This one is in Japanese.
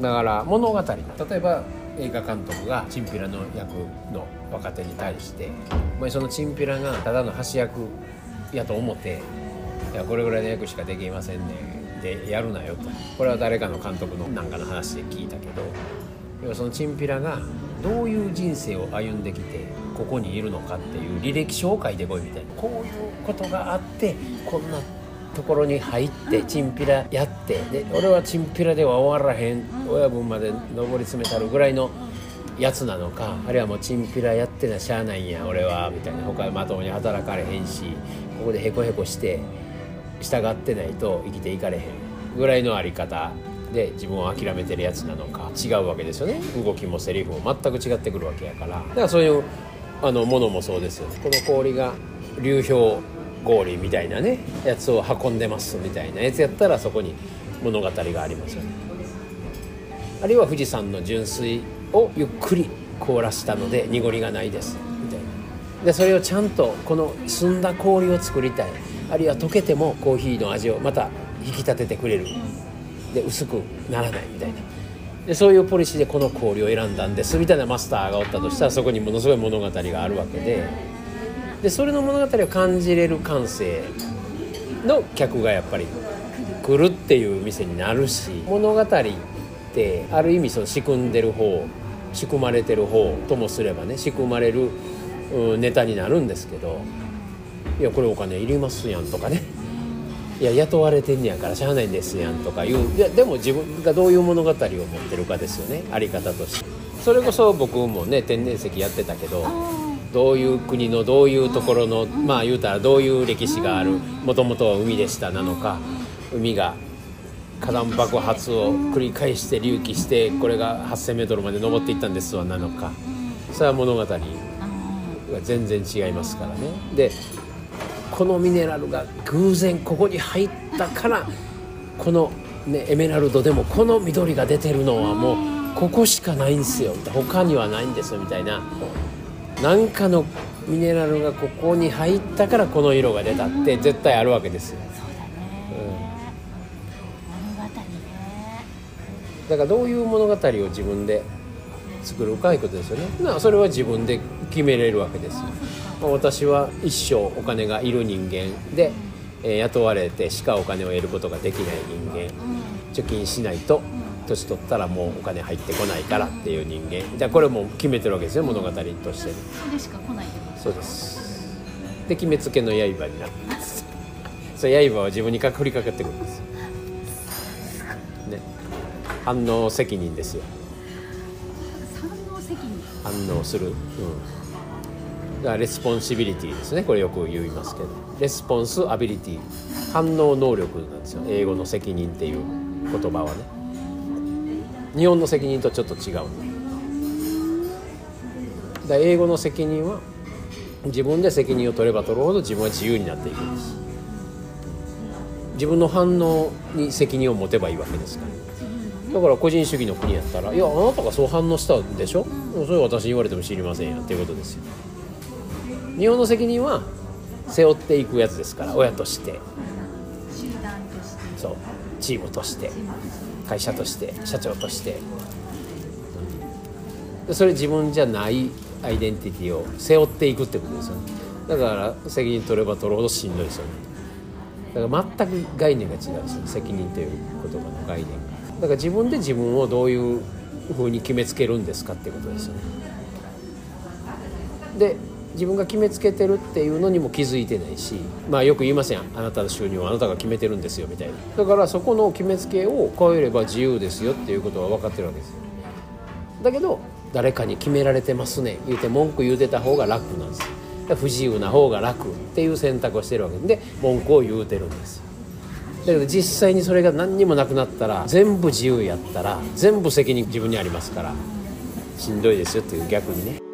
だから物語例えば映画監督がチンピラの役の若手に対してお前そのチンピラがただの橋役やと思っていやこれぐらいの役しかできませんねでやるなよと。これは誰かの監督のなんかの話で聞いたけど要はそのチンピラがどういう人生を歩んできてここにいるのかっていう履歴書を書いてこいみたいなこういうことがあってこんなところに入ってチンピラやってで俺はチンピラでは終わらへん親分まで上り詰めたるぐらいのやつなのかあるいはもうチンピラやってなしゃあないんや俺はみたいな。他まともに働かれへんしここでヘコヘコして従ってないと生きていかれへんぐらいのあり方で自分を諦めてるやつなのか。違うわけですよね。動きもセリフも全く違ってくるわけやから。だからそういうあのものもそうですよね。この氷が流氷氷みたいなねやつを運んでますみたいなやつやったらそこに物語がありますよね。あるいは富士山の純水をゆっくり凍らしたので濁りがないですみたいな。でそれをちゃんとこの澄んだ氷を作りたい。あるいは溶けてもコーヒーの味をまた引き立ててくれる。で薄くならないみたいな。でそういうポリシーでこの氷を選んだんですみたいなマスターがおったとしたらそこにものすごい物語があるわけで。でそれの物語を感じれる感性の客がやっぱり来るっていう店になるし物語ってある意味その仕組んでる方仕組まれてる方ともすればね仕組まれるネタになるんですけどいやこれお金いりますやんとかね。いや雇われてんねやからしゃあないんですやんとかいういやでも自分がどういう物語を持ってるかですよねあり方として。それこそ僕もね天然石やってたけどどういう国のどういうところのまあ言うたらどういう歴史があるもともとは海でしたなのか海が火山爆発を繰り返して隆起してこれが 8,000m まで登っていったんですわなのか。それは物語が全然違いますからね。でこのミネラルが偶然ここに入ったからこの、ね、エメラルドでもこの緑が出てるのはもうここしかないんですよ。他にはないんですよみたいな。何かのミネラルがここに入ったからこの色が出たって絶対あるわけですよ。そうだね、物語ね。だからどういう物語を自分で作るかいうことですよね。なそれは自分で決めれるわけですよ、まあ私は一生お金がいる人間で、えー雇われてしかお金を得ることができない人間。貯金しないと年取ったらもうお金入ってこないからっていう人間。じゃあこれもう決めてるわけですよ物語として。それでしか来ないそうです。で決めつけの刃になるんですそれ刃は自分にか降りかかってくるんですよ。ね。反応責任ですよ。三能責任。反応する、うん、だから responsibility ですね。これよく言いますけど。 response ability。反応能力なんですよ。英語の責任っていう言葉はね日本の責任とちょっと違うだ英語の責任は自分で責任を取れば取るほど自分は自由になっていく。んです自分の反応に責任を持てばいいわけですから。だから個人主義の国やったら「いやあなたがそう反応したんでしょ？それは私に言われても知りませんよ」っていうことですよ。日本の責任は背負っていくやつですから親として。そう。チームとして。会社として社長として。でそれ自分じゃないアイデンティティを背負っていくってことですよね。だから責任取れば取るほどしんどいですよね。だから全く概念が違うんですよ責任という言葉の概念が。だから自分で自分をどういうふうに決めつけるんですかってことですよね。で自分が決めつけてるっていうのにも気づいてないしまあよく言いません。あなたの収入はあなたが決めてるんですよみたいな。だからそこの決めつけを超えれば自由ですよっていうことは分かってるわけですよ。だけど誰かに決められてますね。言うて文句言うてた方が楽なんですだから不自由な方が楽っていう選択をしてるわけで文句を言うてるんですよ。だけど実際にそれが何にもなくなったら全部自由やったら全部責任自分にありますからしんどいですよっていう逆にね。